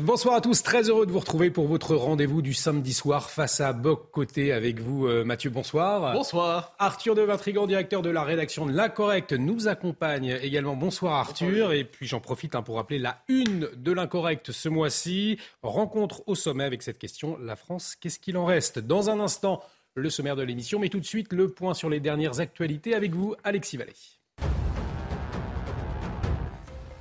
bonsoir à tous, très heureux de vous retrouver pour votre rendez-vous du samedi soir face à Boc Côté avec vous euh, Mathieu, bonsoir. Bonsoir. Arthur de Vintrigan, directeur de la rédaction de L'Incorrect, nous accompagne également. Bonsoir Arthur. Et puis j'en profite hein, pour rappeler la une de L'Incorrect ce mois-ci. Rencontre au sommet avec cette question, la France, qu'est-ce qu'il en reste? Dans un instant, le sommaire de l'émission, mais tout de suite le point sur les dernières actualités avec vous, Alexis Vallée.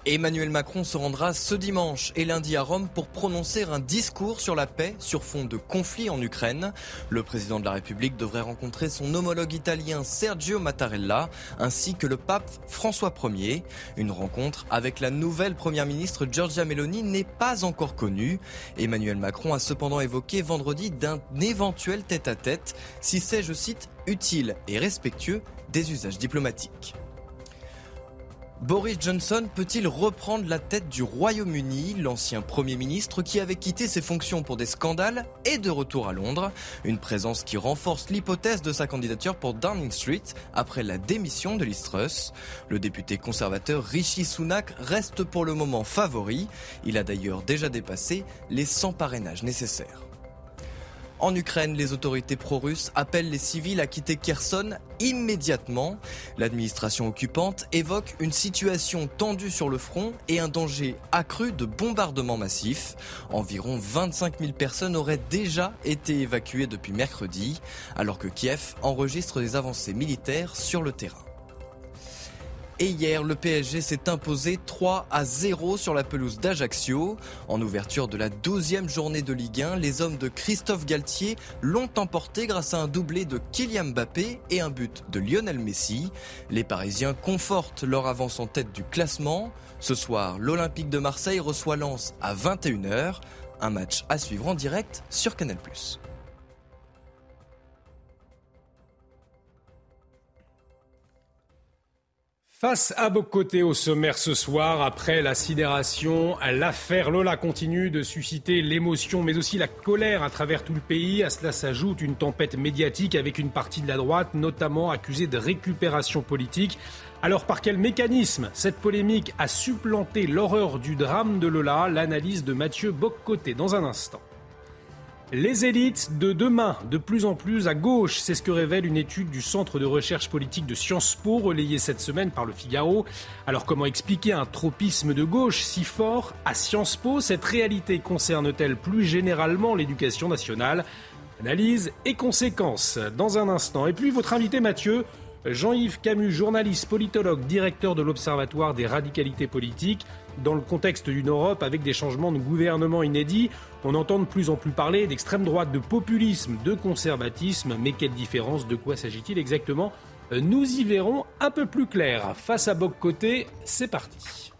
Emmanuel Macron se rendra ce dimanche et lundi à Rome pour prononcer un discours sur la paix sur fond de conflit en Ukraine. Le président de la République devrait rencontrer son homologue italien Sergio Mattarella ainsi que le pape François Ier. Une rencontre avec la nouvelle première ministre Giorgia Meloni n'est pas encore connue. Emmanuel Macron a cependant évoqué vendredi d'un éventuel tête-à-tête si c'est, je cite, utile et respectueux des usages diplomatiques. Boris Johnson peut-il reprendre la tête du Royaume-Uni L'ancien Premier ministre qui avait quitté ses fonctions pour des scandales est de retour à Londres? Une présence qui renforce l'hypothèse de sa candidature pour Downing Street après la démission de Liz Truss. Le député conservateur Rishi Sunak reste pour le moment favori. Il a d'ailleurs déjà dépassé les 100 parrainages nécessaires. En Ukraine, les autorités pro-russes appellent les civils à quitter Kherson immédiatement. L'administration occupante évoque une situation tendue sur le front et un danger accru de bombardements massifs. Environ 25 000 personnes auraient déjà été évacuées depuis mercredi, alors que Kiev enregistre des avancées militaires sur le terrain. Et hier, le PSG s'est imposé 3 à 0 sur la pelouse d'Ajaccio. En ouverture de la 12e journée de Ligue 1, les hommes de Christophe Galtier l'ont emporté grâce à un doublé de Kylian Mbappé et un but de Lionel Messi. Les Parisiens confortent leur avance en tête du classement. Ce soir, l'Olympique de Marseille reçoit Lens à 21h. Un match à suivre en direct sur Canal+. Face à Bocoté au sommaire ce soir, après la sidération, l'affaire Lola continue de susciter l'émotion mais aussi la colère à travers tout le pays. À cela s'ajoute une tempête médiatique avec une partie de la droite notamment accusée de récupération politique. Alors par quel mécanisme cette polémique a supplanté l'horreur du drame de Lola? L'analyse de Mathieu Boccoté dans un instant. Les élites de demain, de plus en plus à gauche, c'est ce que révèle une étude du Centre de recherche politique de Sciences Po, relayée cette semaine par le Figaro. Alors comment expliquer un tropisme de gauche si fort à Sciences Po? Cette réalité concerne-t-elle plus généralement l'éducation nationale? Analyse et conséquences dans un instant. Et puis votre invité Mathieu, Jean-Yves Camus, journaliste, politologue, directeur de l'Observatoire des radicalités politiques dans le contexte d'une Europe avec des changements de gouvernement inédits, on entend de plus en plus parler d'extrême droite, de populisme, de conservatisme. Mais quelle différence De quoi s'agit-il exactement? Nous y verrons un peu plus clair. Face à Boc Côté, c'est parti.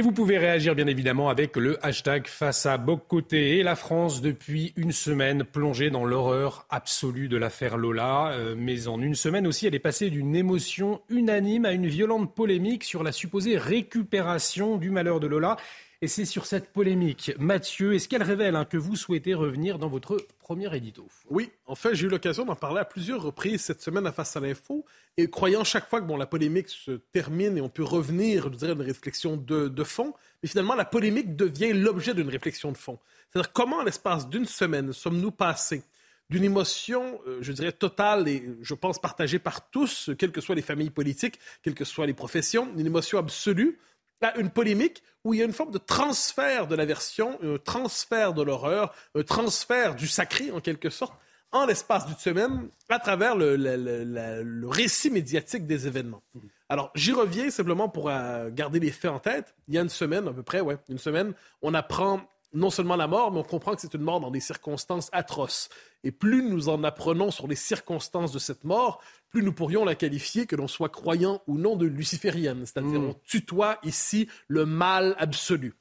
Et vous pouvez réagir bien évidemment avec le hashtag face à Bocoté et la France depuis une semaine plongée dans l'horreur absolue de l'affaire Lola. Euh, mais en une semaine aussi, elle est passée d'une émotion unanime à une violente polémique sur la supposée récupération du malheur de Lola. Et c'est sur cette polémique, Mathieu, est-ce qu'elle révèle hein, que vous souhaitez revenir dans votre premier édito? Oui, en fait, j'ai eu l'occasion d'en parler à plusieurs reprises cette semaine à Face à l'info, et croyant chaque fois que bon, la polémique se termine et on peut revenir, je dirais, à une réflexion de, de fond, mais finalement, la polémique devient l'objet d'une réflexion de fond. C'est-à-dire comment, en l'espace d'une semaine, sommes-nous passés d'une émotion, euh, je dirais, totale et, je pense, partagée par tous, quelles que soient les familles politiques, quelles que soient les professions, une émotion absolue, à une polémique où il y a une forme de transfert de l'aversion, un transfert de l'horreur, un transfert du sacré, en quelque sorte, en l'espace d'une semaine, à travers le, le, récit médiatique des événements. Alors, j'y reviens simplement pour euh, garder les faits en tête. Il y a une semaine, à peu près, ouais, une semaine, on apprend non seulement la mort, mais on comprend que c'est une mort dans des circonstances atroces. Et plus nous en apprenons sur les circonstances de cette mort, plus nous pourrions la qualifier, que l'on soit croyant ou non, de luciférienne. C'est-à-dire, mm. on tutoie ici le mal absolu.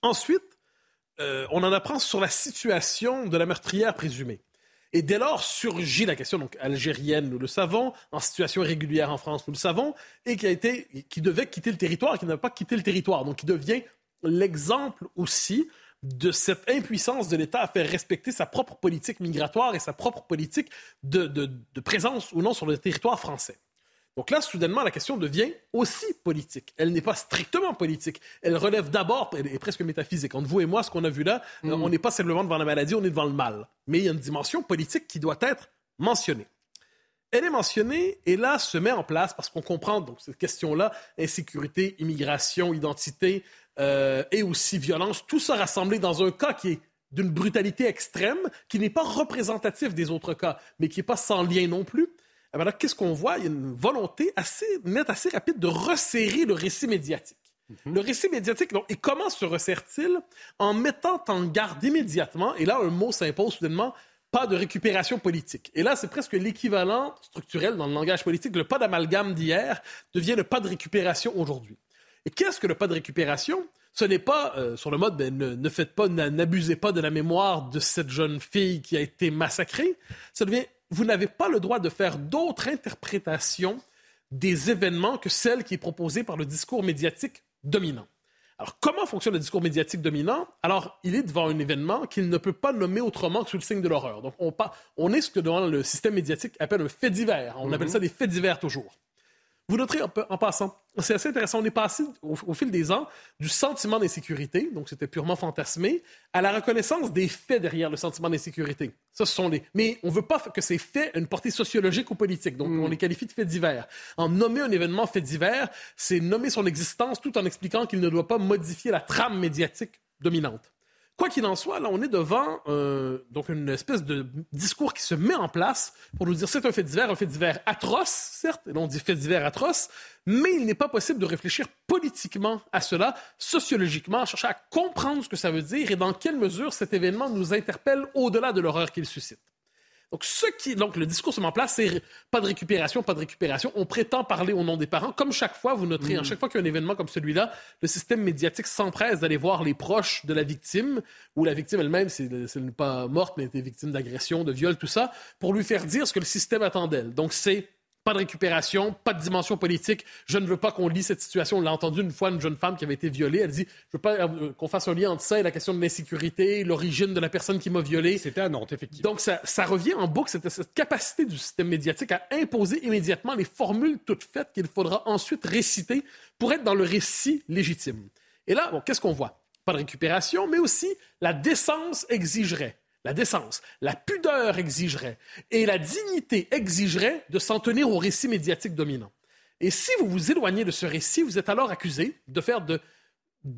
Ensuite, euh, on en apprend sur la situation de la meurtrière présumée. Et dès lors surgit la question donc algérienne, nous le savons, en situation irrégulière en France, nous le savons, et qui a été, qui devait quitter le territoire, qui n'a pas quitté le territoire, donc qui devient l'exemple aussi de cette impuissance de l'État à faire respecter sa propre politique migratoire et sa propre politique de, présence ou non sur le territoire français. Donc là, soudainement, la question devient aussi politique. Elle n'est pas strictement politique. Elle relève d'abord, elle est presque métaphysique. Entre vous et moi, ce qu'on a vu là, mm. on n'est pas simplement devant la maladie, on est devant le mal. Mais il y a une dimension politique qui doit être mentionnée. Elle est mentionnée et là se met en place parce qu'on comprend donc cette question-là, insécurité, immigration, identité, euh, et aussi violence, tout ça rassemblé dans un cas qui est d'une brutalité extrême, qui n'est pas représentatif des autres cas, mais qui n'est pas sans lien non plus. Eh ben qu'est-ce qu'on voit? Il y a une volonté assez nette, assez rapide de resserrer le récit médiatique. Mhm. Le récit médiatique, donc, et comment se resserre-t-il? En mettant en garde immédiatement, et là, un mot s'impose soudainement, pas de récupération politique. Et là, c'est presque l'équivalent structurel dans le langage politique. Le pas d'amalgame d'hier devient le pas de récupération aujourd'hui. Et qu'est-ce que le pas de récupération? Ce n'est pas euh, sur le mode ben, ne, faites pas, n'abusez pas de la mémoire de cette jeune fille qui a été massacrée. Ça devient vous n'avez pas le droit de faire d'autres interprétations des événements que celle qui est proposée par le discours médiatique dominant. Alors, comment fonctionne le discours médiatique dominant? Alors, il est devant un événement qu'il ne peut pas nommer autrement que sous le signe de l'horreur. Donc, on, on, est ce que devant le système médiatique appelle un fait divers. On appelle mm-hmm. ça des faits divers toujours. Vous noterez en, passant, c'est assez intéressant, on est passé au, fil des ans du sentiment d'insécurité, donc c'était purement fantasmé, à la reconnaissance des faits derrière le sentiment d'insécurité. Ça, ce sont les. Mais on ne veut pas que ces faits aient une portée sociologique ou politique, donc hmm. on les qualifie de faits divers. En nommer un événement fait divers, c'est nommer son existence tout en expliquant qu'il ne doit pas modifier la trame médiatique dominante. Quoi qu'il en soit, là, on est devant euh, donc une espèce de discours qui se met en place pour nous dire c'est un fait divers, un fait divers atroce, certes, et on dit fait divers atroce, mais il n'est pas possible de réfléchir politiquement à cela, sociologiquement, à chercher à comprendre ce que ça veut dire et dans quelle mesure cet événement nous interpelle au-delà de l'horreur qu'il suscite. Donc, ce qui, donc, le discours se met en place, c'est pas de récupération, pas de récupération. On prétend parler au nom des parents. Comme chaque fois, vous noterez, à mm. chaque fois qu'il y a un événement comme celui-là, le système médiatique s'empresse d'aller voir les proches de la victime, ou la victime elle-même, c'est n'est pas morte, mais était victime d'agression, de viol, tout ça, pour lui faire dire ce que le système attend d'elle. Donc, c'est pas de récupération, pas de dimension politique. Je ne veux pas qu'on lit cette situation. On l'a entendu une fois, une jeune femme qui avait été violée. Elle dit, je veux pas euh, qu'on fasse un lien entre ça et la question de l'insécurité, l'origine de la personne qui m'a violée. C'était à Nantes, effectivement. Donc, ça, ça revient en boucle, cette, cette capacité du système médiatique à imposer immédiatement les formules toutes faites qu'il faudra ensuite réciter pour être dans le récit légitime. Et là, bon, qu'est-ce qu'on voit? Pas de récupération, mais aussi la décence exigerait la décence, la pudeur exigerait et la dignité exigerait de s'en tenir au récit médiatique dominant. Et si vous vous éloignez de ce récit, vous êtes alors accusé de faire de,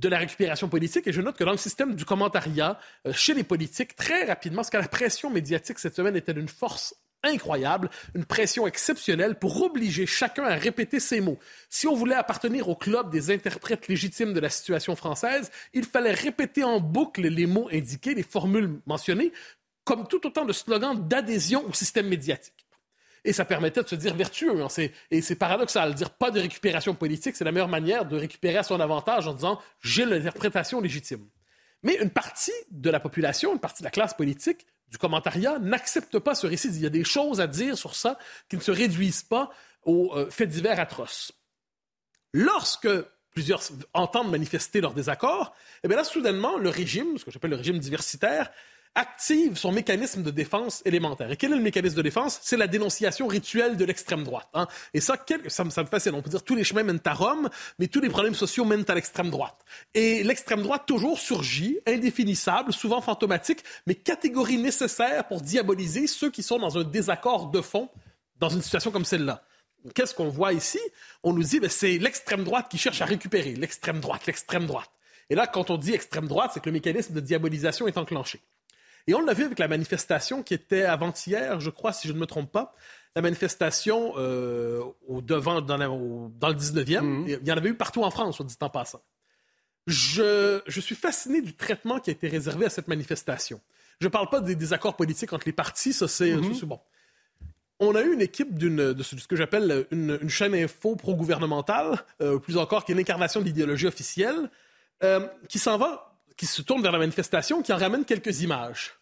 la récupération politique. Et je note que dans le système du commentariat, euh, chez les politiques, très rapidement, parce que la pression médiatique cette semaine était d'une force incroyable, une pression exceptionnelle pour obliger chacun à répéter ses mots. Si on voulait appartenir au club des interprètes légitimes de la situation française, il fallait répéter en boucle les mots indiqués, les formules mentionnées, comme tout autant de slogans d'adhésion au système médiatique. Et ça permettait de se dire vertueux. Hein. et c'est paradoxal. Dire pas de récupération politique, c'est la meilleure manière de récupérer à son avantage en disant j'ai l'interprétation légitime. Mais une partie de la population, une partie de la classe politique, du commentariat n'accepte pas ce récit. Il y a des choses à dire sur ça qui ne se réduisent pas aux euh, faits divers atroces. Lorsque plusieurs entendent manifester leur désaccord, eh bien là, soudainement, le régime, ce que j'appelle le régime diversitaire, active son mécanisme de défense élémentaire. Et quel est le mécanisme de défense? C'est la dénonciation rituelle de l'extrême droite. Hein. Et ça, ça, me, ça me fascine. On peut dire tous les chemins mènent à Rome, mais tous les problèmes sociaux mènent à l'extrême droite. Et l'extrême droite toujours surgit, indéfinissable, souvent fantomatique, mais catégorie nécessaire pour diaboliser ceux qui sont dans un désaccord de fond dans une situation comme celle-là. Qu'est-ce qu'on voit ici? On nous dit, ben, c'est l'extrême droite qui cherche à récupérer. L'extrême droite, l'extrême droite. Et là, quand on dit extrême droite, c'est que le mécanisme de diabolisation est enclenché. Et on l'a vu avec la manifestation qui était avant-hier, je crois, si je ne me trompe pas, la manifestation euh, au devant, dans, dans le 19e. Mhm. Il y en avait eu partout en France, soit dit en passant. Je, je, suis fasciné du traitement qui a été réservé à cette manifestation. Je ne parle pas des désaccords politiques entre les partis, ça c'est mhm. bon. On a eu une équipe de ce que j'appelle une, chaîne info pro-gouvernementale, euh, plus encore qui est l'incarnation de l'idéologie officielle, euh, qui s'en va, qui se tourne vers la manifestation, qui en ramène quelques images.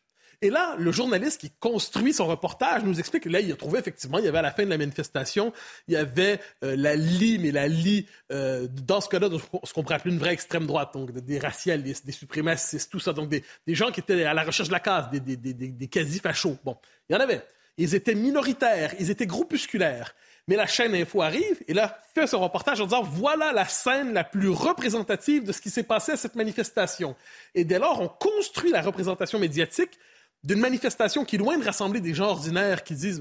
Et là, le journaliste qui construit son reportage nous explique que là, il a trouvé effectivement, il y avait à la fin de la manifestation, il y avait euh, la LI, mais la LI, euh, dans ce cas-là, ce qu'on pourrait appeler une vraie extrême droite, donc des racialistes, des suprémacistes, tout ça, donc des, gens qui étaient à la recherche de la des, des, des quasi-fachos. Bon, il y en avait. Ils étaient minoritaires, ils étaient groupusculaires. Mais la chaîne Info arrive et là fait ce reportage en disant voilà la scène la plus représentative de ce qui s'est passé à cette manifestation. Et dès lors, on construit la représentation médiatique d'une manifestation qui, loin de rassembler des gens ordinaires qui disent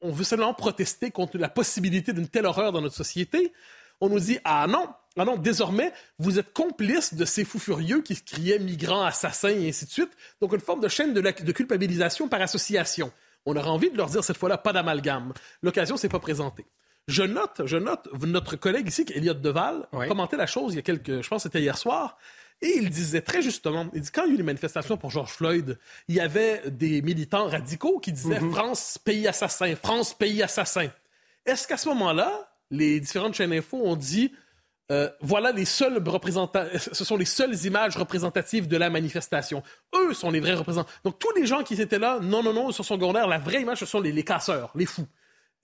on veut seulement protester contre la possibilité d'une telle horreur dans notre société, on nous dit ah non, ah non, désormais, vous êtes complice de ces fous furieux qui criaient migrants, assassins et ainsi de suite. Donc une forme de chaîne de culpabilisation par association. On aurait envie de leur dire cette fois-là pas d'amalgame. L'occasion s'est pas présentée. Je note, je note, notre collègue ici, Elliot Deval, commentait la chose il y a quelques, je pense que c'était hier soir, et il disait très justement, il dit quand il y a eu les manifestations pour George Floyd, il y avait des militants radicaux qui disaient mhm. France, pays assassin, France, pays assassin. Est-ce qu'à ce, moment-là, les différentes chaînes info ont dit euh, voilà les seuls représentants, ce sont les seules images représentatives de la manifestation. Eux sont les vrais représentants. Donc tous les gens qui étaient là, non, non, non, sur son secondaire, la vraie image, ce sont les, les casseurs, les fous.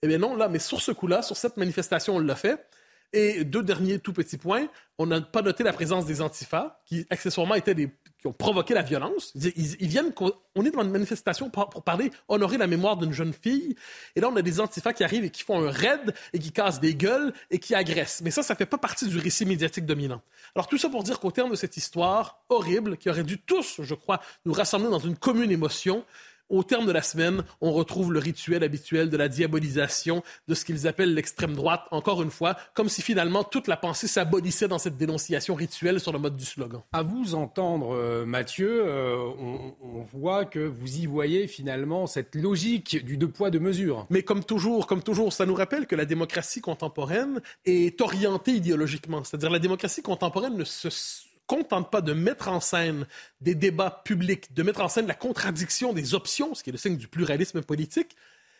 Eh bien non, là, mais sur ce coup-là, sur cette manifestation, on l'a fait. Et deux derniers tout petits points. On n'a pas noté la présence des antifas, qui accessoirement étaient des qui ont provoqué la violence. Ils, viennent, on est devant une manifestation pour, parler, honorer la mémoire d'une jeune fille. Et là, on a des antifas qui arrivent et qui font un raid et qui cassent des gueules et qui agressent. Mais ça, ça fait pas partie du récit médiatique dominant. Alors tout ça pour dire qu'au terme de cette histoire horrible, qui aurait dû tous, je crois, nous rassembler dans une commune émotion, au terme de la semaine, on retrouve le rituel habituel de la diabolisation de ce qu'ils appellent l'extrême droite, encore une fois, comme si finalement toute la pensée s'abolissait dans cette dénonciation rituelle sur le mode du slogan. À vous entendre, euh, Mathieu, euh, on, voit que vous y voyez finalement cette logique du deux poids, deux mesures. Mais comme toujours, comme toujours, ça nous rappelle que la démocratie contemporaine est orientée idéologiquement. C'est-à-dire la démocratie contemporaine ne se contente pas de mettre en scène des débats publics, de mettre en scène la contradiction des options, ce qui est le signe du pluralisme politique,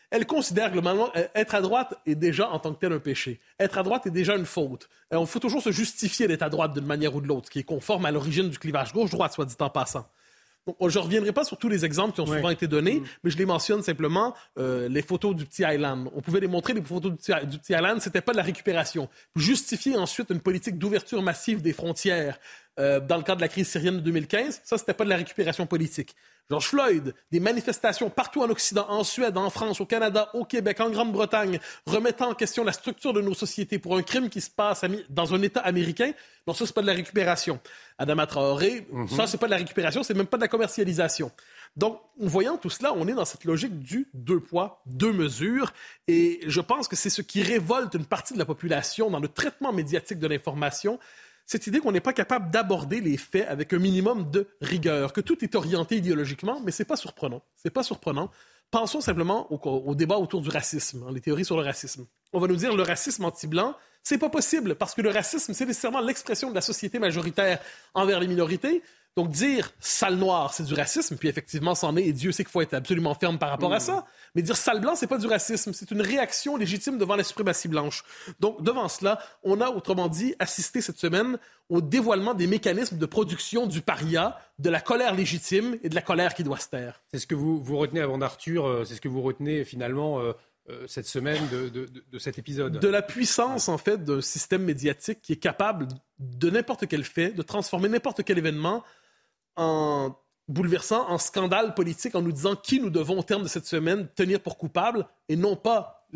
elle considère globalement euh, être à droite est déjà en tant que tel un péché. Être à droite est déjà une faute. Il faut toujours se justifier d'être à droite d'une manière ou de l'autre, ce qui est conforme à l'origine du clivage gauche-droite, soit dit en passant. Je ne reviendrai pas sur tous les exemples qui ont souvent été donnés, mm. mais je les mentionne simplement. Euh, les photos du petit Island. On pouvait les montrer, les photos du petit, du petit Island, c'était pas de la récupération. Justifier ensuite une politique d'ouverture massive des frontières, euh, dans le cadre de la crise syrienne de 2015, ça, c'était pas de la récupération politique. George Floyd, des manifestations partout en Occident, en Suède, en France, au Canada, au Québec, en Grande-Bretagne, remettant en question la structure de nos sociétés pour un crime qui se passe dans un État américain. Non, ça, c'est pas de la récupération. Adama Traoré, mm ça, c'est pas de la récupération, c'est même pas de la commercialisation. Donc, en voyant tout cela, on est dans cette logique du deux poids, deux mesures. Et je pense que c'est ce qui révolte une partie de la population dans le traitement médiatique de l'information cette idée qu'on n'est pas capable d'aborder les faits avec un minimum de rigueur, que tout est orienté idéologiquement, mais c'est pas surprenant. C'est pas surprenant. Pensons simplement au, débat autour du racisme, hein, les théories sur le racisme. On va nous dire le racisme anti-blanc, c'est pas possible parce que le racisme, c'est nécessairement l'expression de la société majoritaire envers les minorités. Donc dire sale noir, c'est du racisme, puis effectivement, c'en est, et Dieu sait qu'il faut être absolument ferme par rapport à ça. Mais dire sale blanc, c'est pas du racisme, c'est une réaction légitime devant la suprématie blanche. Donc, devant cela, on a, autrement dit, assisté cette semaine au dévoilement des mécanismes de production du paria, de la colère légitime et de la colère qui doit se taire. C'est ce que vous, vous retenez avant d'Arthur, euh, c'est ce que vous retenez finalement euh, euh, cette semaine de, de, cet épisode De la puissance, en fait, d'un système médiatique qui est capable de n'importe quel fait, de transformer n'importe quel événement en bouleversant, en scandale politique, en nous disant qui nous devons, au terme de cette semaine, tenir pour coupable, et non pas,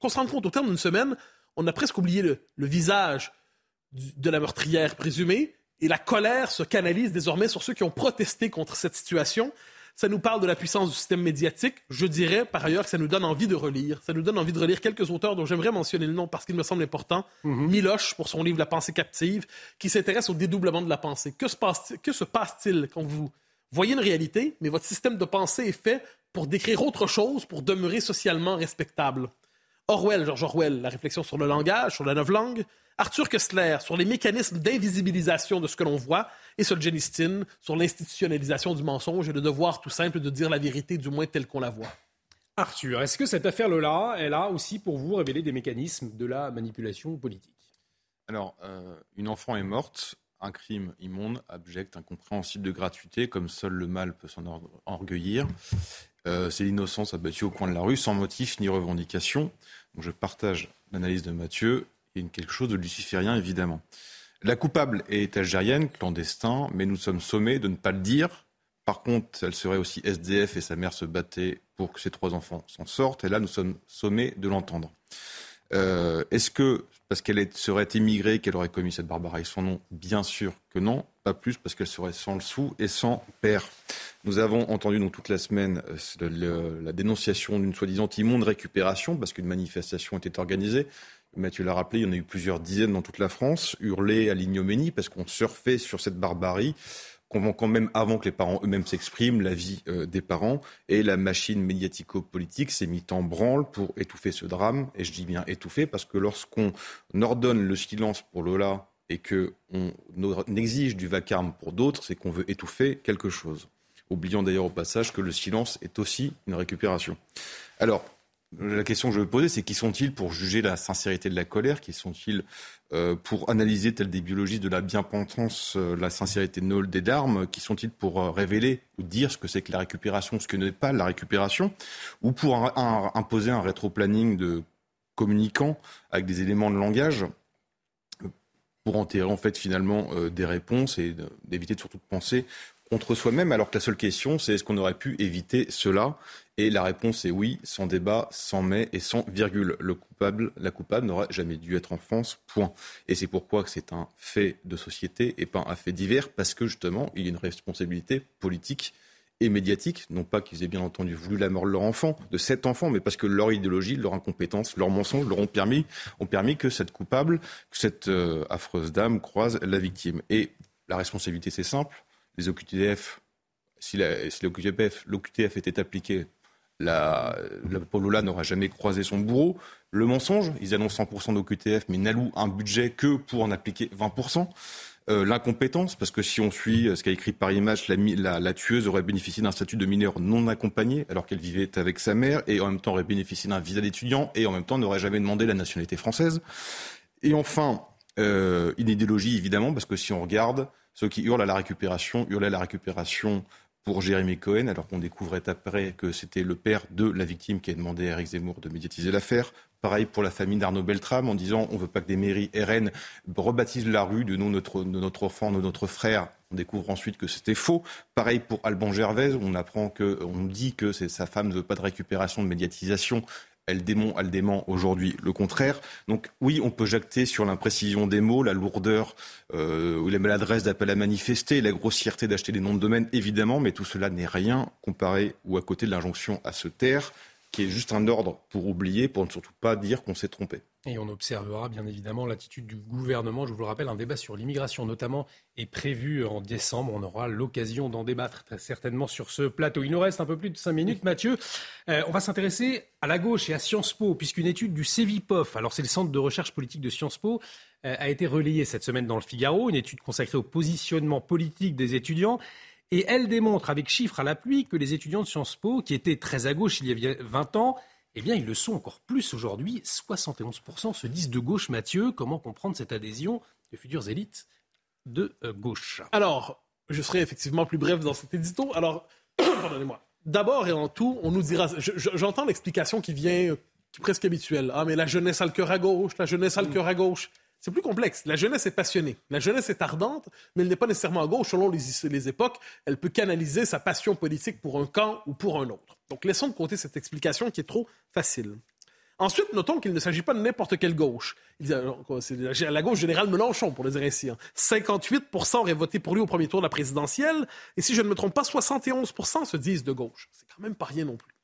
qu'on se rende compte, au terme d'une semaine, on a presque oublié le, visage de la meurtrière présumée, et la colère se canalise désormais sur ceux qui ont protesté contre cette situation. Ça nous parle de la puissance du système médiatique. Je dirais par ailleurs que ça nous donne envie de relire. Ça nous donne envie de relire quelques auteurs dont j'aimerais mentionner le nom parce qu'il me semble important. Mm Miloche, pour son livre La pensée captive, qui s'intéresse au dédoublement de la pensée. Que se passe-t-il quand vous voyez une réalité, mais votre système de pensée est fait pour décrire autre chose, pour demeurer socialement respectable? Orwell, George Orwell, la réflexion sur le langage, sur la langue. Arthur Kessler, sur les mécanismes d'invisibilisation de ce que l'on voit. Et Solzhenitsyn, sur l'institutionnalisation du mensonge et le devoir tout simple de dire la vérité, du moins telle qu'on la voit. Arthur, est-ce que cette affaire Lola, elle a aussi pour vous révélé des mécanismes de la manipulation politique? Alors, euh, une enfant est morte, un crime immonde, abject, incompréhensible de gratuité, comme seul le mal peut s'en orgueillir. Euh, c'est l'innocence abattue au coin de la rue, sans motif ni revendication. Je partage l'analyse de Mathieu. Il y a quelque chose de luciférien, évidemment. La coupable est algérienne, clandestin, mais nous sommes sommés de ne pas le dire. Par contre, elle serait aussi SDF et sa mère se battait pour que ses trois enfants s'en sortent. Et là, nous sommes sommés de l'entendre. Euh, est-ce que, parce qu'elle serait immigrée, qu'elle aurait commis cette barbarie son nom Bien sûr que non, pas plus parce qu'elle serait sans le sou et sans père. Nous avons entendu donc toute la semaine euh, la dénonciation d'une soi-disant immonde récupération parce qu'une manifestation était organisée. Mathieu l'a rappelé, il y en a eu plusieurs dizaines dans toute la France, hurlés à l'ignominie parce qu'on surfait sur cette barbarie convoquant même avant que les parents eux-mêmes s'expriment l'avis euh, des parents. Et la machine médiatico-politique s'est mise en branle pour étouffer ce drame. Et je dis bien étouffer parce que lorsqu'on ordonne le silence pour Lola et qu'on exige du vacarme pour d'autres, c'est qu'on veut étouffer quelque chose. Oublions d'ailleurs au passage que le silence est aussi une récupération. Alors, la question que je veux poser, c'est qui sont-ils pour juger la sincérité de la colère? Qui sont-ils euh, pour analyser, tel des biologistes, de la bien-pensance, euh, la sincérité de des larmes? Qui sont-ils pour euh, révéler ou dire ce que c'est que la récupération, ce que n'est pas la récupération? Ou pour imposer un rétro-planning de communicants avec des éléments de langage? Pour enterrer en fait finalement des réponses et d'éviter surtout de penser contre soi-même, alors que la seule question, c'est est-ce qu'on aurait pu éviter cela? Et la réponse est oui, sans débat, sans mais et sans virgule. Le coupable, la coupable n'aurait jamais dû être en France, point. Et c'est pourquoi c'est un fait de société et pas un fait divers, parce que justement, il y a une responsabilité politique et médiatique, non pas qu'ils aient bien entendu voulu la mort de leur enfant, de cet enfant, mais parce que leur idéologie, leur incompétence, leurs mensonges leur ont permis, ont permis que cette coupable, que cette euh, affreuse dame croise la victime. Et la responsabilité, c'est simple, les OQTF, si, l'OQTF était appliqué, la, la Polola n'aura jamais croisé son bourreau. Le mensonge, ils annoncent 100% d'OQTF, mais n'allouent un budget que pour en appliquer 20%. Euh, l'incompétence, parce que si on suit ce qu'a écrit Paris Match, la, la, tueuse aurait bénéficié d'un statut de mineur non accompagné, alors qu'elle vivait avec sa mère, et en même temps aurait bénéficié d'un visa d'étudiant, et en même temps n'aurait jamais demandé la nationalité française. Et enfin, euh, une idéologie, évidemment, parce que si on regarde, ceux qui hurlent à la récupération hurlaient à la récupération pour Jérémy Cohen, alors qu'on découvrait après que c'était le père de la victime qui a demandé à Eric Zemmour de médiatiser l'affaire. Pareil pour la famille d'Arnaud Beltrame en disant on ne veut pas que des mairies RN rebaptisent la rue de, notre, de notre enfant, de notre frère. On découvre ensuite que c'était faux. Pareil pour Alban Gervais, on apprend que, on dit que sa femme ne veut pas de récupération, de médiatisation elle dément, elle dément aujourd'hui le contraire. Donc oui, on peut jacter sur l'imprécision des mots, la lourdeur euh, ou les maladresses d'appel à manifester, la grossièreté d'acheter des noms de domaine, évidemment, mais tout cela n'est rien comparé ou à côté de l'injonction à se taire, qui est juste un ordre pour oublier, pour ne surtout pas dire qu'on s'est trompé. Et on observera bien évidemment l'attitude du gouvernement. Je vous le rappelle, un débat sur l'immigration notamment est prévu en décembre. On aura l'occasion d'en débattre très certainement sur ce plateau. Il nous reste un peu plus de cinq minutes, Mathieu. Euh, on va s'intéresser à la gauche et à Sciences Po, puisqu'une étude du CEVIPOF, alors c'est le Centre de recherche politique de Sciences Po, euh, a été relayée cette semaine dans le Figaro, une étude consacrée au positionnement politique des étudiants. Et elle démontre avec chiffres à l'appui que les étudiants de Sciences Po, qui étaient très à gauche il y a 20 ans, eh bien, ils le sont encore plus aujourd'hui. 71% se disent de gauche. Mathieu, comment comprendre cette adhésion de futures élites de euh, gauche? Alors, je serai effectivement plus bref dans cet édito. Alors, pardonnez-moi. D'abord et en tout, on nous dira. J'entends l'explication qui vient, qui est presque habituelle. Ah, mais la jeunesse a le cœur à gauche, la jeunesse a le cœur à gauche. C'est plus complexe. La jeunesse est passionnée. La jeunesse est ardente, mais elle n'est pas nécessairement à gauche selon les, époques. Elle peut canaliser sa passion politique pour un camp ou pour un autre. Donc laissons de côté cette explication qui est trop facile. Ensuite, notons qu'il ne s'agit pas de n'importe quelle gauche. C'est la gauche générale Mélenchon, pour le dire ainsi. 58% hein. auraient voté pour lui au premier tour de la présidentielle. Et si je ne me trompe pas, 71% se disent de gauche. C'est quand même pas rien non plus.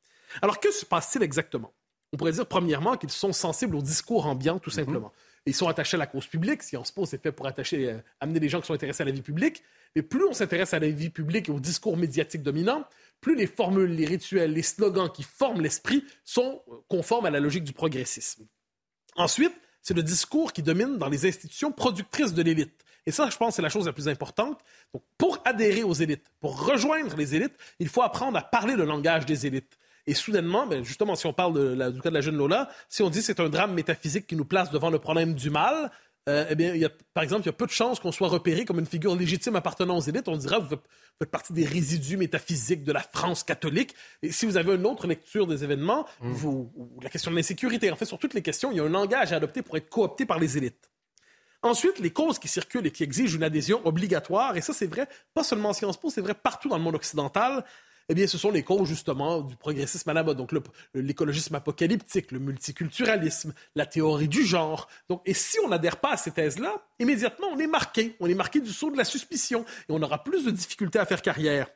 Alors, que se passe-t-il exactement? On pourrait dire, premièrement, qu'ils sont sensibles au discours ambiant, tout mhm. simplement ils sont attachés à la cause publique. Sciences Po, c'est fait pour attacher, euh, amener les gens qui sont intéressés à la vie publique. Mais plus on s'intéresse à la vie publique et au discours médiatique dominant, plus les formules, les rituels, les slogans qui forment l'esprit sont euh, conformes à la logique du progressisme. Ensuite, c'est le discours qui domine dans les institutions productrices de l'élite. Et ça, je pense, c'est la chose la plus importante. Donc, pour adhérer aux élites, pour rejoindre les élites, il faut apprendre à parler le langage des élites. Et soudainement, ben justement, si on parle de du cas de la jeune Lola, si on dit que c'est un drame métaphysique qui nous place devant le problème du mal, euh, eh bien, il y a, par exemple, il y a peu de chances qu'on soit repéré comme une figure légitime appartenant aux élites. On dira, vous faites, partie des résidus métaphysiques de la France catholique. Et si vous avez une autre lecture des événements, mmh. vous, la question de l'insécurité, en fait, sur toutes les questions, il y a un langage à adopter pour être coopté par les élites. Ensuite, les causes qui circulent et qui exigent une adhésion obligatoire, et ça c'est vrai, pas seulement en Sciences Po, c'est vrai partout dans le monde occidental, eh bien, ce sont les causes justement du progressisme à la mode. Donc, l'écologisme apocalyptique, le multiculturalisme, la théorie du genre. Donc, et si on n'adhère pas à ces thèses-là, immédiatement, on est marqué. On est marqué du saut de la suspicion et on aura plus de difficultés à faire carrière.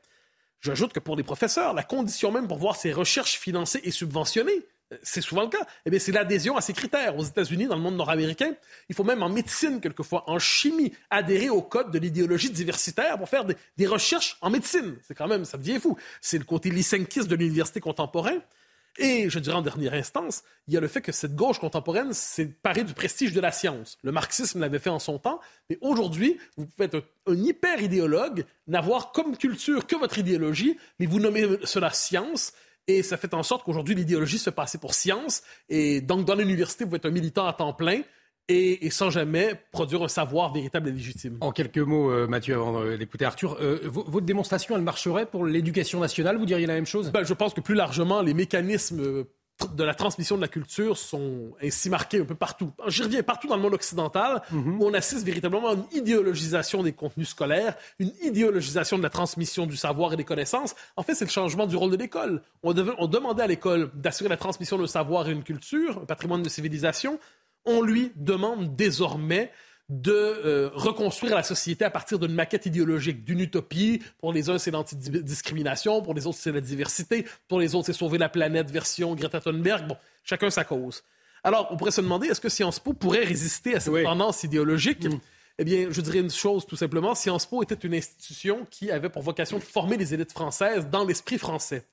J'ajoute que pour les professeurs, la condition même pour voir ces recherches financées et subventionnées, c'est souvent le cas. Eh bien, c'est l'adhésion à ces critères. Aux États-Unis, dans le monde nord-américain, il faut même en médecine, quelquefois, en chimie, adhérer au code de l'idéologie diversitaire pour faire des, recherches en médecine. C'est quand même, ça devient fou. C'est le côté lysenkiste de l'université contemporaine. Et je dirais en dernière instance, il y a le fait que cette gauche contemporaine s'est parée du prestige de la science. Le marxisme l'avait fait en son temps, mais aujourd'hui, vous pouvez être un, un hyper idéologue, n'avoir comme culture que votre idéologie, mais vous nommez cela science, et ça fait en sorte qu'aujourd'hui, l'idéologie se fait passer pour science. Et donc, dans l'université, vous êtes un militant à temps plein. Et, sans jamais produire un savoir véritable et légitime. En quelques mots, euh, Mathieu, avant d'écouter Arthur, euh, votre démonstration, elle marcherait pour l'éducation nationale? Vous diriez la même chose? Ben, Je pense que plus largement, les mécanismes euh, de la transmission de la culture sont ainsi marqués un peu partout. J'y reviens partout dans le monde occidental mhm. où on assiste véritablement à une idéologisation des contenus scolaires, une idéologisation de la transmission du savoir et des connaissances. En fait, c'est le changement du rôle de l'école. On, on, demandait à l'école d'assurer la transmission de savoir et une culture, un patrimoine de civilisation. On lui demande désormais de euh, reconstruire la société à partir d'une maquette idéologique, d'une utopie. Pour les uns, c'est l'antidiscrimination, pour les autres, c'est la diversité, pour les autres, c'est sauver la planète version Greta Thunberg. Bon, chacun sa cause. Alors, on pourrait se demander, est-ce que Sciences Po pourrait résister à cette tendance idéologique? Mm. Eh bien, je dirais une chose tout simplement, Sciences Po était une institution qui avait pour vocation de former les élites françaises dans l'esprit français.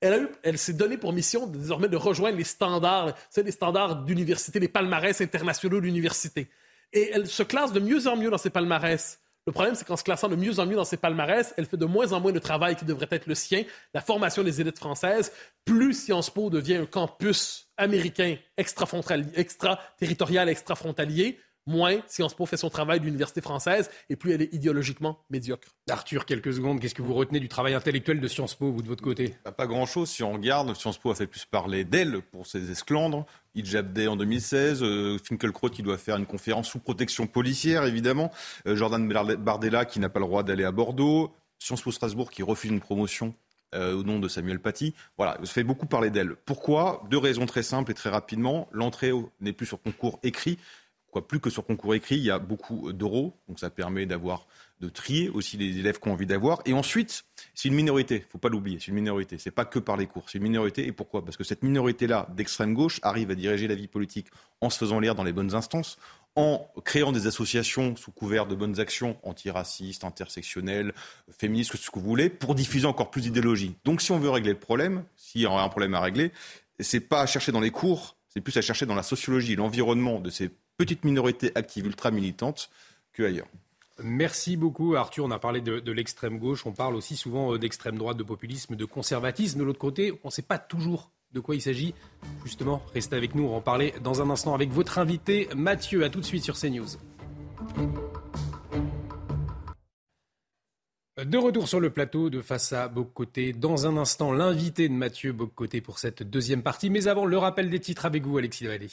Elle, elle s'est donnée pour mission désormais de rejoindre les standards, c'est les standards d'université, les palmarès internationaux d'université. Et elle se classe de mieux en mieux dans ses palmarès. Le problème, c'est qu'en se classant de mieux en mieux dans ses palmarès, elle fait de moins en moins de travail qui devrait être le sien, la formation des élites françaises. Plus Sciences Po devient un campus américain extra-territorial, extra-frontalier, moins Sciences Po fait son travail d'université française et plus elle est idéologiquement médiocre. Arthur, quelques secondes, qu'est-ce que vous retenez du travail intellectuel de Sciences Po, vous de votre côté? Bah, Pas grand-chose. Si on regarde, Sciences Po a fait plus parler d'elle pour ses esclandres. Hijab Day en 2016, euh, Finkelkraut qui doit faire une conférence sous protection policière, évidemment. Euh, Jordan Bardella qui n'a pas le droit d'aller à Bordeaux. Sciences Po Strasbourg qui refuse une promotion euh, au nom de Samuel Paty. Voilà, ça fait beaucoup parler d'elle. Pourquoi? Deux raisons très simples et très rapidement. L'entrée n'est plus sur concours écrit plus que sur concours écrit, il y a beaucoup d'euros, donc ça permet d'avoir de trier aussi les élèves qui ont envie d'avoir. Et ensuite, c'est une minorité, faut pas l'oublier, c'est une minorité. C'est pas que par les cours, c'est une minorité. Et pourquoi? Parce que cette minorité-là d'extrême gauche arrive à diriger la vie politique en se faisant lire dans les bonnes instances, en créant des associations sous couvert de bonnes actions antiracistes, intersectionnelles, féministes, ce que vous voulez, pour diffuser encore plus d'idéologie. Donc, si on veut régler le problème, s'il y a un problème à régler, c'est pas à chercher dans les cours, c'est plus à chercher dans la sociologie, l'environnement de ces petite minorité active ultra militante qu'ailleurs. Merci beaucoup Arthur. On a parlé de, l'extrême gauche, on parle aussi souvent euh, d'extrême droite, de populisme, de conservatisme. De l'autre côté, on ne sait pas toujours de quoi il s'agit. Justement, restez avec nous, on va en parler dans un instant avec votre invité Mathieu. A tout de suite sur CNews. De retour sur le plateau de Face à Bocoté. Dans un instant, l'invité de Mathieu Bocoté pour cette deuxième partie. Mais avant, le rappel des titres avec vous, Alexis Vallée.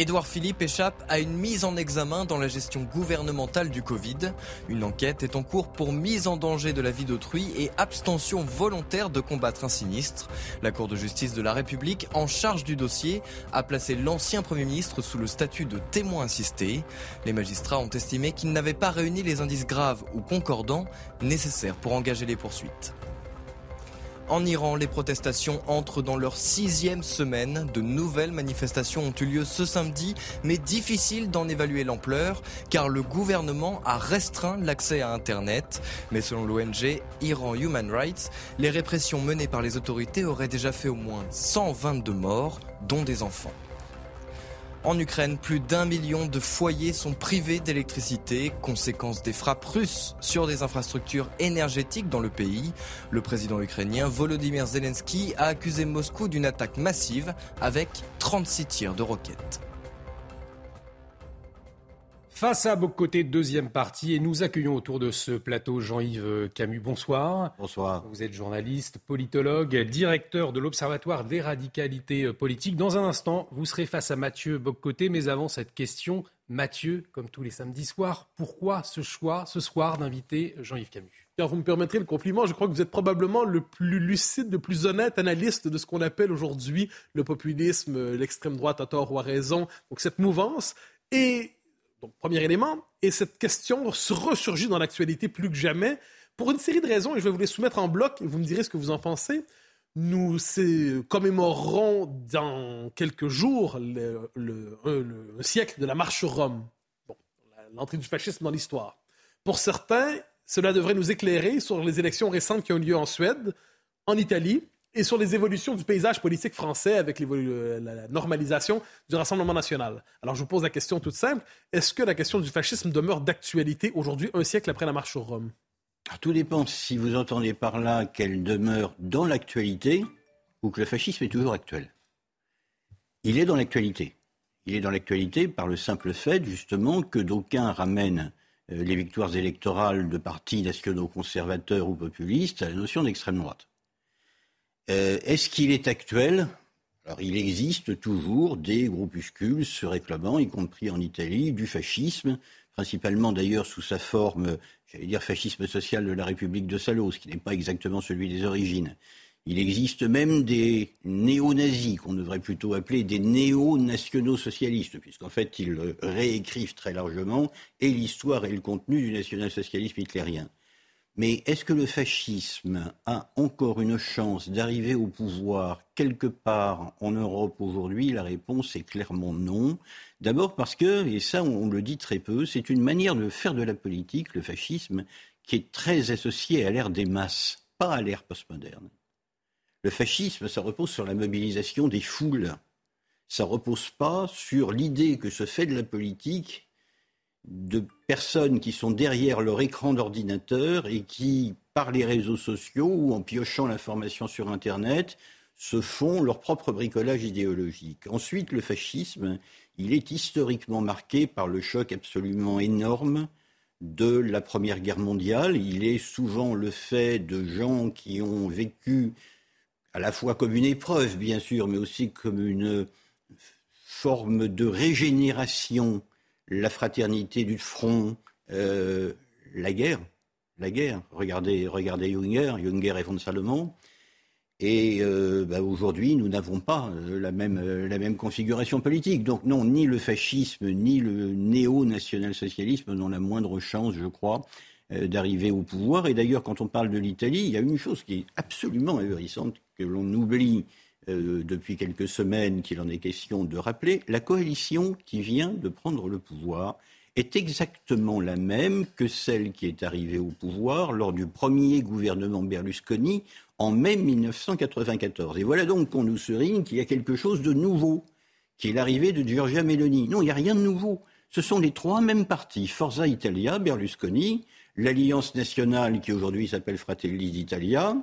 Édouard Philippe échappe à une mise en examen dans la gestion gouvernementale du Covid. Une enquête est en cours pour mise en danger de la vie d'autrui et abstention volontaire de combattre un sinistre. La Cour de justice de la République, en charge du dossier, a placé l'ancien Premier ministre sous le statut de témoin assisté. Les magistrats ont estimé qu'il n'avait pas réuni les indices graves ou concordants nécessaires pour engager les poursuites. En Iran, les protestations entrent dans leur sixième semaine. De nouvelles manifestations ont eu lieu ce samedi, mais difficile d'en évaluer l'ampleur, car le gouvernement a restreint l'accès à Internet. Mais selon l'ONG Iran Human Rights, les répressions menées par les autorités auraient déjà fait au moins 122 morts, dont des enfants. En Ukraine, plus d'un million de foyers sont privés d'électricité, conséquence des frappes russes sur des infrastructures énergétiques dans le pays. Le président ukrainien Volodymyr Zelensky a accusé Moscou d'une attaque massive avec 36 tirs de roquettes. Face à Bocoté, deuxième partie, et nous accueillons autour de ce plateau Jean-Yves Camus. Bonsoir. Bonsoir. Vous êtes journaliste, politologue, directeur de l'Observatoire des radicalités politiques. Dans un instant, vous serez face à Mathieu Bocoté, mais avant cette question, Mathieu, comme tous les samedis soirs, pourquoi ce choix ce soir d'inviter Jean-Yves Camus? Vous me permettrez le compliment, je crois que vous êtes probablement le plus lucide, le plus honnête analyste de ce qu'on appelle aujourd'hui le populisme, l'extrême droite à tort ou à raison, donc cette mouvance. Et donc, premier élément. Et cette question se ressurgit dans l'actualité plus que jamais pour une série de raisons, et je vais vous les soumettre en bloc, et vous me direz ce que vous en pensez. Nous commémorerons dans quelques jours le, le, siècle de la marche sur Rome, l'entrée du fascisme dans l'histoire. Pour certains, cela devrait nous éclairer sur les élections récentes qui ont eu lieu en Suède, en Italie, et sur les évolutions du paysage politique français avec euh, la normalisation du Rassemblement national. Alors je vous pose la question toute simple, est-ce que la question du fascisme demeure d'actualité aujourd'hui, un siècle après la marche sur Rome Tout dépend si vous entendez par là qu'elle demeure dans l'actualité ou que le fascisme est toujours actuel. Il est dans l'actualité. Il est dans l'actualité par le simple fait justement que d'aucuns ramènent euh, les victoires électorales de partis nationaux conservateurs ou populistes à la notion d'extrême droite. Euh, est-ce qu'il est actuel? Alors, il existe toujours des groupuscules se réclamant, y compris en Italie, du fascisme, principalement d'ailleurs sous sa forme, j'allais dire fascisme social de la République de Salo, ce qui n'est pas exactement celui des origines. Il existe même des néo-nazis, qu'on devrait plutôt appeler des néo-nationaux-socialistes, puisqu'en fait, ils réécrivent très largement et l'histoire et le contenu du national-socialisme hitlérien. Mais est-ce que le fascisme a encore une chance d'arriver au pouvoir quelque part en Europe aujourd'hui? La réponse est clairement non. D'abord parce que, et ça on, le dit très peu, c'est une manière de faire de la politique, le fascisme, qui est très associée à l'ère des masses, pas à l'ère postmoderne. Le fascisme, ça repose sur la mobilisation des foules. Ça repose pas sur l'idée que se fait de la politique de personnes qui sont derrière leur écran d'ordinateur et qui, par les réseaux sociaux ou en piochant l'information sur Internet, se font leur propre bricolage idéologique. Ensuite, le fascisme, il est historiquement marqué par le choc absolument énorme de la Première Guerre mondiale. Il est souvent le fait de gens qui ont vécu à la fois comme une épreuve, bien sûr, mais aussi comme une forme de régénération la fraternité du front, euh, la guerre, la guerre. Regardez, regardez Junger, Junger et von Salomon. Et euh, bah, aujourd'hui, nous n'avons pas euh, la, même, la même configuration politique. Donc non, ni le fascisme, ni le néo-national-socialisme n'ont la moindre chance, je crois, d'arriver au pouvoir. Et d'ailleurs, quand on parle de l'Italie, il y a une chose qui est absolument ahurissante, que l'on oublie euh, depuis quelques semaines qu'il en est question de rappeler, la coalition qui vient de prendre le pouvoir est exactement la même que celle qui est arrivée au pouvoir lors du premier gouvernement Berlusconi en mai 1994. Et voilà donc qu'on nous serigne qu'il y a quelque chose de nouveau, qui est l'arrivée de Giorgia Meloni. Non, il n'y a rien de nouveau. Ce sont les trois mêmes partis, Forza Italia, Berlusconi, l'Alliance nationale qui aujourd'hui s'appelle Fratelli d'Italia,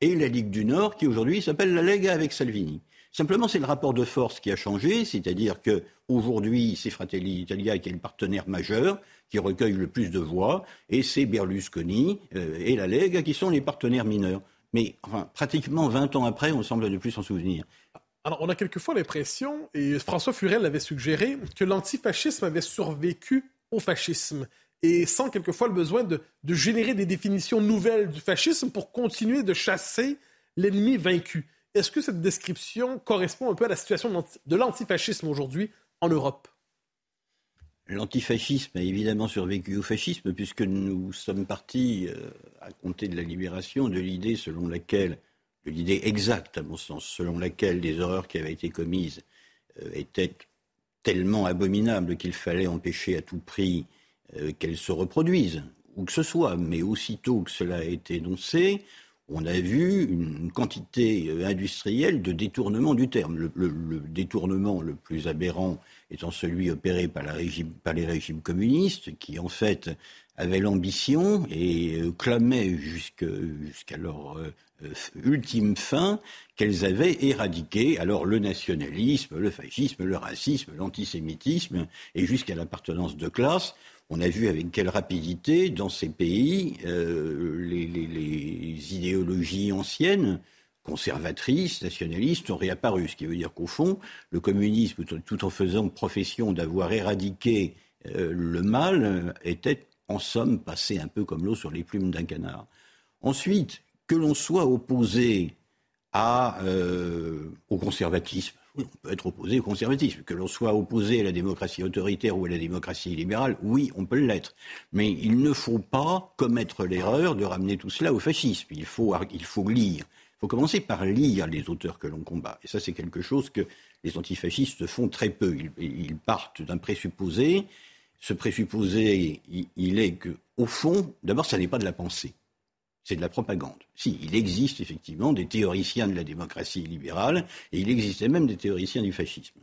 et la Ligue du Nord, qui aujourd'hui s'appelle la Lega avec Salvini. Simplement, c'est le rapport de force qui a changé, c'est-à-dire que aujourd'hui, c'est Fratelli Italia qui est le partenaire majeur, qui recueille le plus de voix, et c'est Berlusconi euh, et la Lega qui sont les partenaires mineurs. Mais enfin, pratiquement 20 ans après, on semble ne plus s'en souvenir. Alors, on a quelquefois l'impression, et François Furel l'avait suggéré, que l'antifascisme avait survécu au fascisme et sans quelquefois le besoin de, générer des définitions nouvelles du fascisme pour continuer de chasser l'ennemi vaincu. Est-ce que cette description correspond un peu à la situation de l'antifascisme aujourd'hui en Europe? L'antifascisme a évidemment survécu au fascisme puisque nous sommes partis, euh, à compter de la libération, de l'idée selon laquelle de l'idée exacte, à mon sens, selon laquelle les horreurs qui avaient été commises euh, étaient tellement abominables qu'il fallait empêcher à tout prix euh, qu'elles se reproduisent, où que ce soit. Mais aussitôt que cela a été énoncé, on a vu une quantité euh, industrielle de détournement du terme. Le, détournement le plus aberrant étant celui opéré par, les régimes communistes, qui en fait avaient l'ambition et euh, clamaient jusqu'à leur ultime fin qu'elles avaient éradiqué alors le nationalisme, le fascisme, le racisme, l'antisémitisme et jusqu'à l'appartenance de classe on a vu avec quelle rapidité, dans ces pays, euh, les, idéologies anciennes, conservatrices, nationalistes, ont réapparu. Ce qui veut dire qu'au fond, le communisme, tout, en faisant profession d'avoir éradiqué euh, le mal, était en somme passé un peu comme l'eau sur les plumes d'un canard. Ensuite, que l'on soit opposé euh, au conservatisme, on peut être opposé au conservatisme. Que l'on soit opposé à la démocratie autoritaire ou à la démocratie libérale, oui, on peut l'être. Mais il ne faut pas commettre l'erreur de ramener tout cela au fascisme. Il faut, lire. Il faut commencer par lire les auteurs que l'on combat. Et ça, c'est quelque chose que les antifascistes font très peu. Ils, partent d'un présupposé. Ce présupposé, il est que, au fond, d'abord, ça n'est pas de la pensée c'est de la propagande. Si, il existe effectivement des théoriciens de la démocratie libérale, et il existait même des théoriciens du fascisme.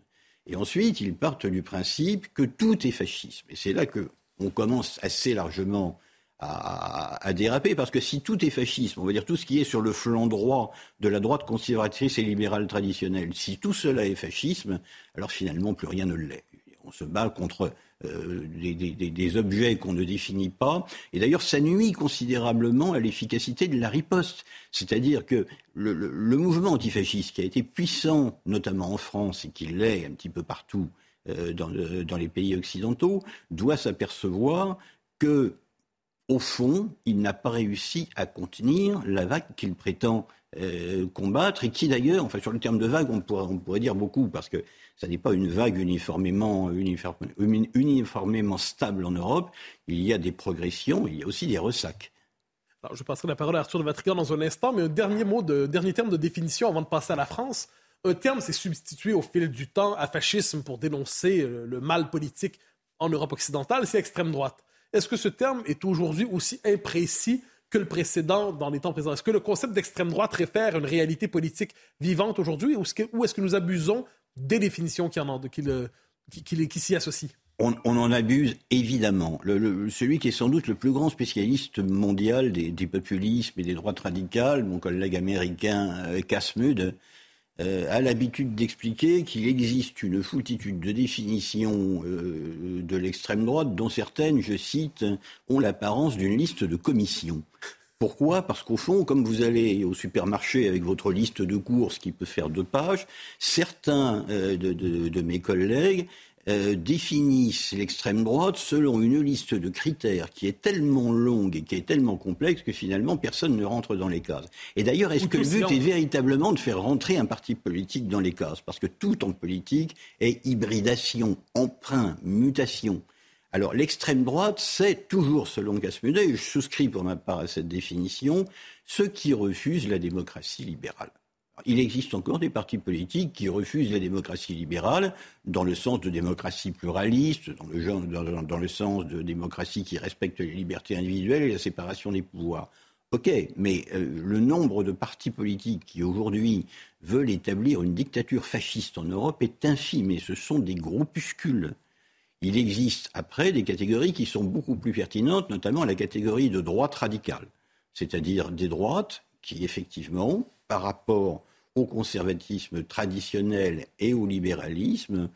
Et ensuite, ils partent du principe que tout est fascisme. Et c'est là qu'on commence assez largement à, déraper, parce que si tout est fascisme, on va dire tout ce qui est sur le flanc droit de la droite conservatrice et libérale traditionnelle, si tout cela est fascisme, alors finalement plus rien ne l'est. On se bat contre euh, des, objets qu'on ne définit pas. Et d'ailleurs, ça nuit considérablement à l'efficacité de la riposte. C'est-à-dire que le, mouvement antifasciste, qui a été puissant, notamment en France, et qui l'est un petit peu partout euh, dans, dans, les pays occidentaux, doit s'apercevoir que, au fond, il n'a pas réussi à contenir la vague qu'il prétend euh, combattre, et qui d'ailleurs, enfin sur le terme de vague, on pourrait, dire beaucoup, parce que ça n'est pas une vague uniformément, stable en Europe. Il y a des progressions, il y a aussi des ressacs. Je passerai la parole à Arthur de Vatrigan dans un instant, mais un dernier mot, de, dernier terme de définition avant de passer à la France. Un terme s'est substitué au fil du temps à fascisme pour dénoncer euh, le mal politique en Europe occidentale, c'est extrême droite. Est-ce que ce terme est aujourd'hui aussi imprécis que le précédent dans les temps présents? Est-ce que le concept d'extrême droite réfère à une réalité politique vivante aujourd'hui ou est-ce que nous abusons des définitions qui, en, qui, s'y associent? On, en abuse évidemment. celui qui est sans doute le plus grand spécialiste mondial des, populismes et des droites radicales, mon collègue américain euh, Casmud, euh, a l'habitude d'expliquer qu'il existe une foultitude de définitions euh, de l'extrême droite, dont certaines, je cite, ont l'apparence d'une liste de commissions. Pourquoi? Parce qu'au fond, comme vous allez au supermarché avec votre liste de courses qui peut faire deux pages, certains euh, de, mes collègues euh, définissent l'extrême droite selon une liste de critères qui est tellement longue et qui est tellement complexe que finalement personne ne rentre dans les cases. Et d'ailleurs, est-ce que le but est véritablement de faire rentrer un parti politique dans les cases? Parce que tout en politique est hybridation, emprunt, mutation. Alors l'extrême droite, c'est toujours, selon Gasmudet, et je souscris pour ma part à cette définition, ceux qui refusent la démocratie libérale. Il existe encore des partis politiques qui refusent la démocratie libérale dans le sens de démocratie pluraliste, dans le, sens de démocratie qui respecte les libertés individuelles et la séparation des pouvoirs. Ok, mais euh, le nombre de partis politiques qui aujourd'hui veulent établir une dictature fasciste en Europe est infime et ce sont des groupuscules il existe après des catégories qui sont beaucoup plus pertinentes, notamment la catégorie de droite radicale, c'est-à-dire des droites qui, effectivement, par rapport au conservatisme traditionnel et au libéralisme,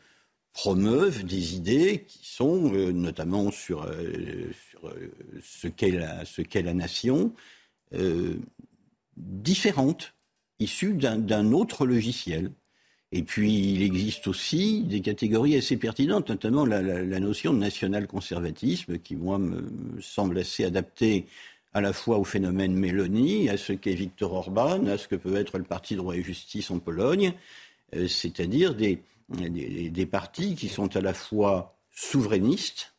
promeuvent des idées qui sont, euh, notamment sur, euh, euh, ce qu'est la, la, nation, différentes, issues d'un autre logiciel. Et puis, il existe aussi des catégories assez pertinentes, notamment la, notion de national-conservatisme, qui, moi, me, semble assez adaptée à la fois au phénomène Mélanie, à ce qu'est Viktor Orban, à ce que peut être le Parti droit et justice en Pologne, euh, c'est-à-dire des, partis qui sont à la fois souverainistes,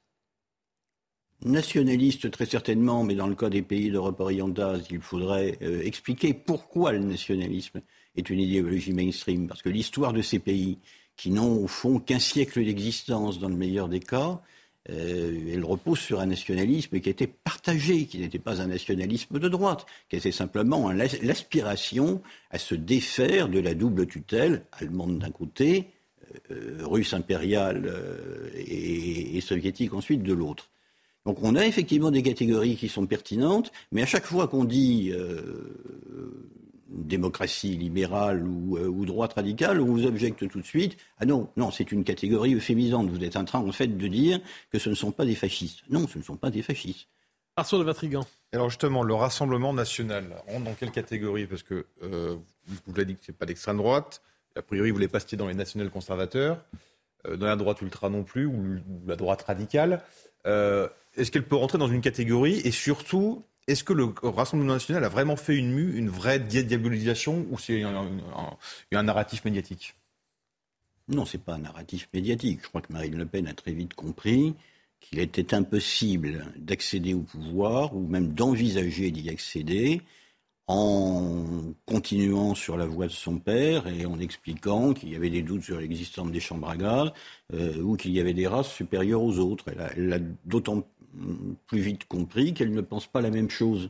Nationaliste, très certainement, mais dans le cas des pays d'Europe orientale, il faudrait euh, expliquer pourquoi le nationalisme est une idéologie mainstream. Parce que l'histoire de ces pays, qui n'ont au fond qu'un siècle d'existence dans le meilleur des cas, euh, elle repose sur un nationalisme qui était partagé, qui n'était pas un nationalisme de droite, qui était simplement l'aspiration à se défaire de la double tutelle allemande d'un côté, euh, russe impériale euh, et, soviétique ensuite de l'autre. Donc on a effectivement des catégories qui sont pertinentes, mais à chaque fois qu'on dit démocratie libérale euh, ou, droite radicale, on vous objecte tout de suite. Ah non, non, c'est une catégorie euphémisante. Vous êtes en train, en fait, de dire que ce ne sont pas des fascistes. Non, ce ne sont pas des fascistes. Arthur de Vatrigan. Alors justement, le Rassemblement national rentre dans quelle catégorie? Parce que euh, vous l'avez dit que ce n'est pas l'extrême droite. A priori, vous voulez pas citer dans les nationaux conservateurs, euh, dans la droite ultra non plus, ou la droite radicale. Est-ce qu'elle peut rentrer dans une catégorie? Et surtout, est-ce que le Rassemblement national a vraiment fait une mue, une vraie diabolisation, ou c'est un, narratif médiatique? Non, ce n'est pas un narratif médiatique. Je crois que Marine Le Pen a très vite compris qu'il était impossible d'accéder au pouvoir, ou même d'envisager d'y accéder, en continuant sur la voie de son père et en expliquant qu'il y avait des doutes sur l'existence des chambres à gaz euh, ou qu'il y avait des races supérieures aux autres. Elle a, d'autant plus vite compris qu'elle ne pense pas la même chose.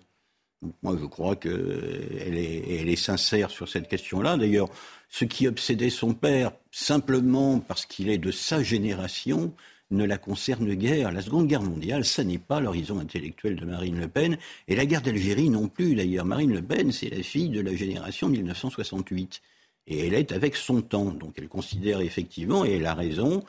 moi, je crois qu'elle est, elle est sincère sur cette question-là. D'ailleurs, ce qui obsédait son père, simplement parce qu'il est de sa génération, ne la concerne guère. La Seconde Guerre mondiale, ça n'est pas l'horizon intellectuel de Marine Le Pen, et la guerre d'Algérie non plus. D'ailleurs, Marine Le Pen, c'est la fille de la génération 1968. Et elle est avec son temps. Donc elle considère effectivement, et elle a raison,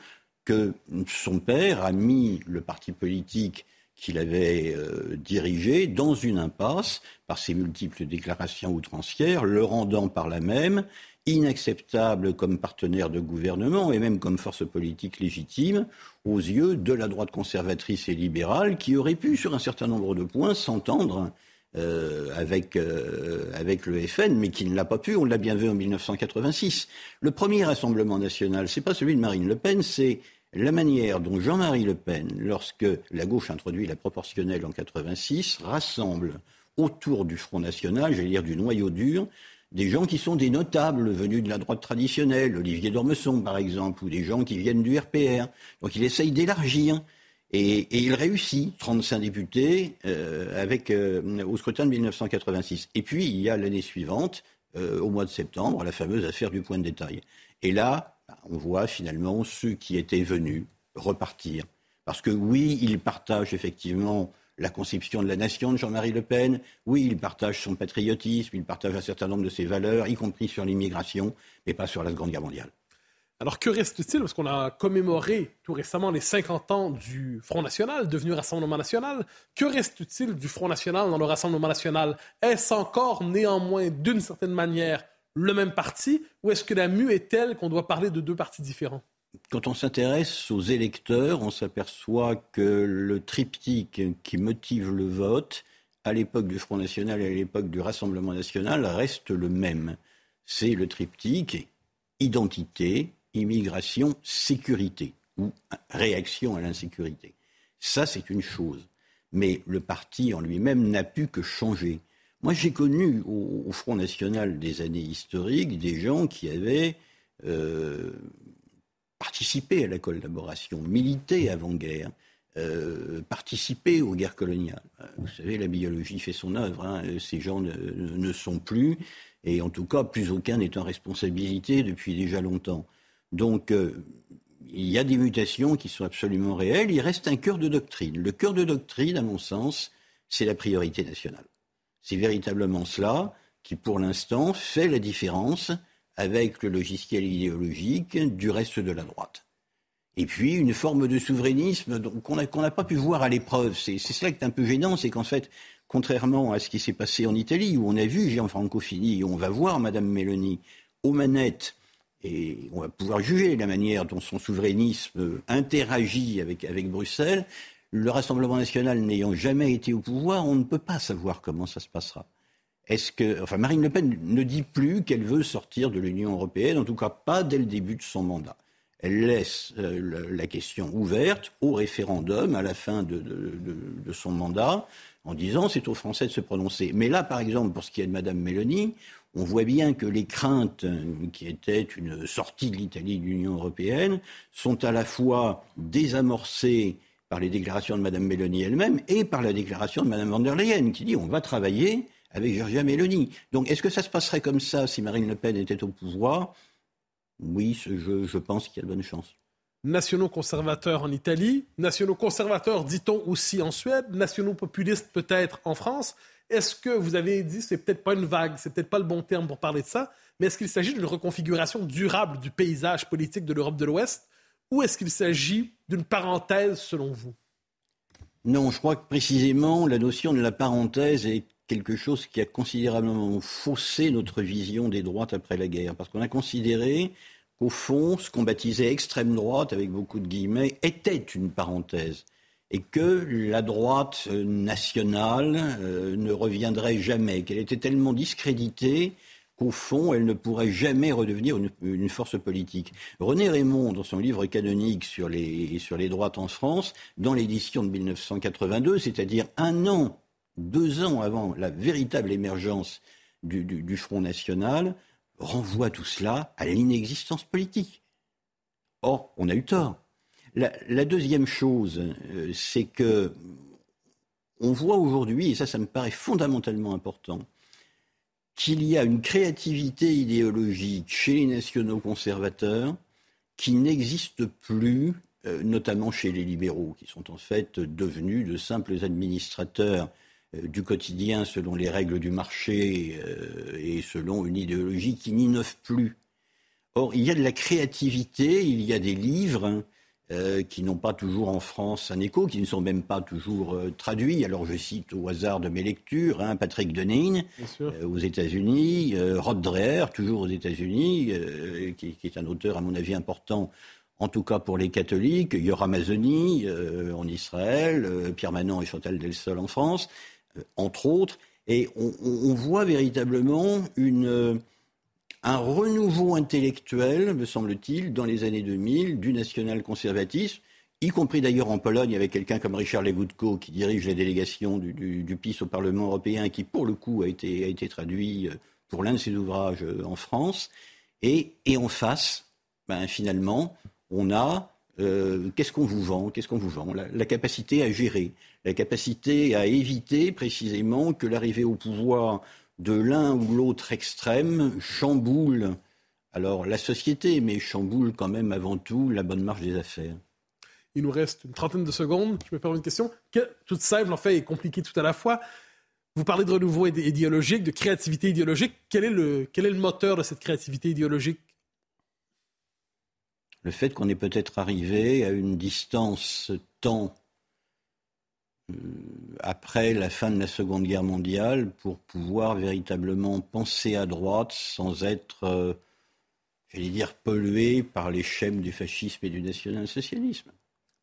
que son père a mis le parti politique qu'il avait euh, dirigé dans une impasse par ses multiples déclarations outrancières, le rendant par là même inacceptable comme partenaire de gouvernement et même comme force politique légitime aux yeux de la droite conservatrice et libérale qui aurait pu, sur un certain nombre de points, s'entendre euh, avec, euh, avec le FN, mais qui ne l'a pas pu. On l'a bien vu en 1986. Le premier Rassemblement national, c'est pas celui de Marine Le Pen, c'est la manière dont Jean-Marie Le Pen, lorsque la gauche introduit la proportionnelle en 86, rassemble autour du Front National, j'allais dire du noyau dur, des gens qui sont des notables venus de la droite traditionnelle, Olivier d'Ormesson par exemple, ou des gens qui viennent du RPR. Donc il essaye d'élargir. Et, il réussit, 35 députés euh, avec, euh, au scrutin de 1986. Et puis il y a l'année suivante, euh, au mois de septembre, la fameuse affaire du point de détail. Et là, on voit finalement ceux qui étaient venus repartir. Parce que oui, ils partagent effectivement la conception de la nation de Jean-Marie Le Pen, oui, ils partagent son patriotisme, ils partagent un certain nombre de ses valeurs, y compris sur l'immigration, mais pas sur la Seconde Guerre mondiale. Alors que reste-t-il, parce qu'on a commémoré tout récemment les 50 ans du Front National, devenu Rassemblement National, que reste-t-il du Front National dans le Rassemblement National? Est-ce encore néanmoins, d'une certaine manière, le même parti? Ou est-ce que la mue est telle qu'on doit parler de deux partis différents? Quand on s'intéresse aux électeurs, on s'aperçoit que le triptyque qui motive le vote, à l'époque du Front National et à l'époque du Rassemblement National, reste le même. C'est le triptyque identité, immigration, sécurité, ou réaction à l'insécurité. Ça, c'est une chose. Mais le parti en lui-même n'a pu que changer. Moi, j'ai connu au, Front National des années historiques des gens qui avaient euh, participé à la collaboration, milité avant-guerre, euh, participé aux guerres coloniales. Vous savez, la biologie fait son œuvre. Hein. Ces gens ne, sont plus, et en tout cas, plus aucun n'est en responsabilité depuis déjà longtemps. Donc, euh, il y a des mutations qui sont absolument réelles. Il reste un cœur de doctrine. Le cœur de doctrine, à mon sens, c'est la priorité nationale. C'est véritablement cela qui, pour l'instant, fait la différence avec le logiciel idéologique du reste de la droite. Et puis une forme de souverainisme qu'on n'a pas pu voir à l'épreuve. C'est cela qui est un peu gênant, c'est qu'en fait, contrairement à ce qui s'est passé en Italie, où on a vu Gianfranco Fini, on va voir Madame Meloni aux manettes, et on va pouvoir juger la manière dont son souverainisme interagit avec, Bruxelles, le Rassemblement national n'ayant jamais été au pouvoir, on ne peut pas savoir comment ça se passera. Est-ce que, enfin, Marine Le Pen ne dit plus qu'elle veut sortir de l'Union européenne, en tout cas pas dès le début de son mandat. elle laisse euh, la question ouverte au référendum à la fin de, son mandat, en disant c'est aux Français de se prononcer. Mais là, par exemple, pour ce qui est de Mme Mélanie, on voit bien que les craintes qui étaient une sortie de l'Italie de l'Union européenne sont à la fois désamorcées par les déclarations de Mme Mélanie elle-même et par la déclaration de Mme van der Leyen qui dit on va travailler avec Giorgia Meloni. Donc est-ce que ça se passerait comme ça si Marine Le Pen était au pouvoir? Oui, je, je pense qu'il y a de bonnes chances nationaux conservateurs en Italie, nationaux conservateurs, dit-on aussi en Suède, nationaux populistes peut-être en France. Est-ce que vous avez dit, c'est peut-être pas une vague, c'est peut-être pas le bon terme pour parler de ça, mais est-ce qu'il s'agit d'une reconfiguration durable du paysage politique de l'Europe de l'Ouest ou est-ce qu'il s'agit d'une parenthèse selon vous? Non, je crois que précisément la notion de la parenthèse est quelque chose qui a considérablement faussé notre vision des droites après la guerre, parce qu'on a considéré qu'au fond, ce qu'on baptisait extrême droite, avec beaucoup de guillemets, était une parenthèse et que la droite nationale euh, ne reviendrait jamais, qu'elle était tellement discréditée qu'au fond, elle ne pourrait jamais redevenir une, force politique. René Raymond, dans son livre canonique sur les, sur les droites en France, dans l'édition de 1982, c'est-à-dire un an, deux ans avant la véritable émergence du, du Front National, renvoie tout cela à l'inexistence politique. Or, on a eu tort. La, deuxième chose, euh, c'est que on voit aujourd'hui, et ça, ça me paraît fondamentalement important, qu'il y a une créativité idéologique chez les nationaux conservateurs qui n'existe plus, euh, notamment chez les libéraux, qui sont en fait devenus de simples administrateurs euh, du quotidien selon les règles du marché et selon une idéologie qui n'innove plus. Or, il y a de la créativité, il y a des livres euh, qui n'ont pas toujours en France un écho, qui ne sont même pas toujours euh, traduits. Alors je cite au hasard de mes lectures hein, Patrick Deneen euh, aux États-Unis, Rod Dreher, toujours aux États-Unis, qui, est un auteur à mon avis important, en tout cas pour les catholiques, Yoram Amazoni en Israël, Pierre Manon et Chantal Delsol en France, entre autres. Et on, on voit véritablement une un renouveau intellectuel, me semble-t-il, dans les années 2000 du national-conservatisme, y compris d'ailleurs en Pologne avec quelqu'un comme Richard Legutko qui dirige la délégation du, PIS au Parlement européen qui pour le coup a été, traduit euh, pour l'un de ses ouvrages euh, en France. Et, en face, ben, finalement, on a euh, qu'est-ce qu'on vous vend? Qu'est-ce qu'on vous vend? La, capacité à gérer, la capacité à éviter précisément que l'arrivée au pouvoir de l'un ou l'autre extrême chamboule alors la société, mais chamboule quand même avant tout la bonne marche des affaires. Il nous reste une trentaine de secondes. Je me permets une question toute simple en fait et compliquée tout à la fois. Vous parlez de renouveau idéologique, de créativité idéologique. Quel est le, quel est le moteur de cette créativité idéologique? Le fait qu'on est peut-être arrivé à une distance temps euh, après la fin de la Seconde Guerre mondiale pour pouvoir véritablement penser à droite sans être, euh, j'allais dire, pollué par les schèmes du fascisme et du national-socialisme.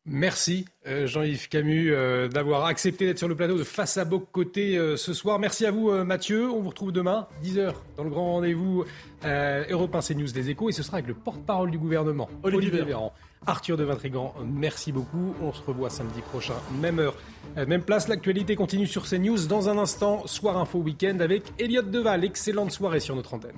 Merci euh, Jean-Yves Camus d'avoir accepté d'être sur le plateau de Face à Boc Côté ce soir. Merci à vous Mathieu. On vous retrouve demain, 10h, dans le grand rendez-vous Europe 1 CNews des échos. Et ce sera avec le porte-parole du gouvernement, Olivier, Véran. Arthur de Vatrigan, merci beaucoup. On se revoit samedi prochain, même heure, euh, même place. L'actualité continue sur CNews. Dans un instant, Soir Info Week-end avec Elliott Deval. Excellente soirée sur notre antenne.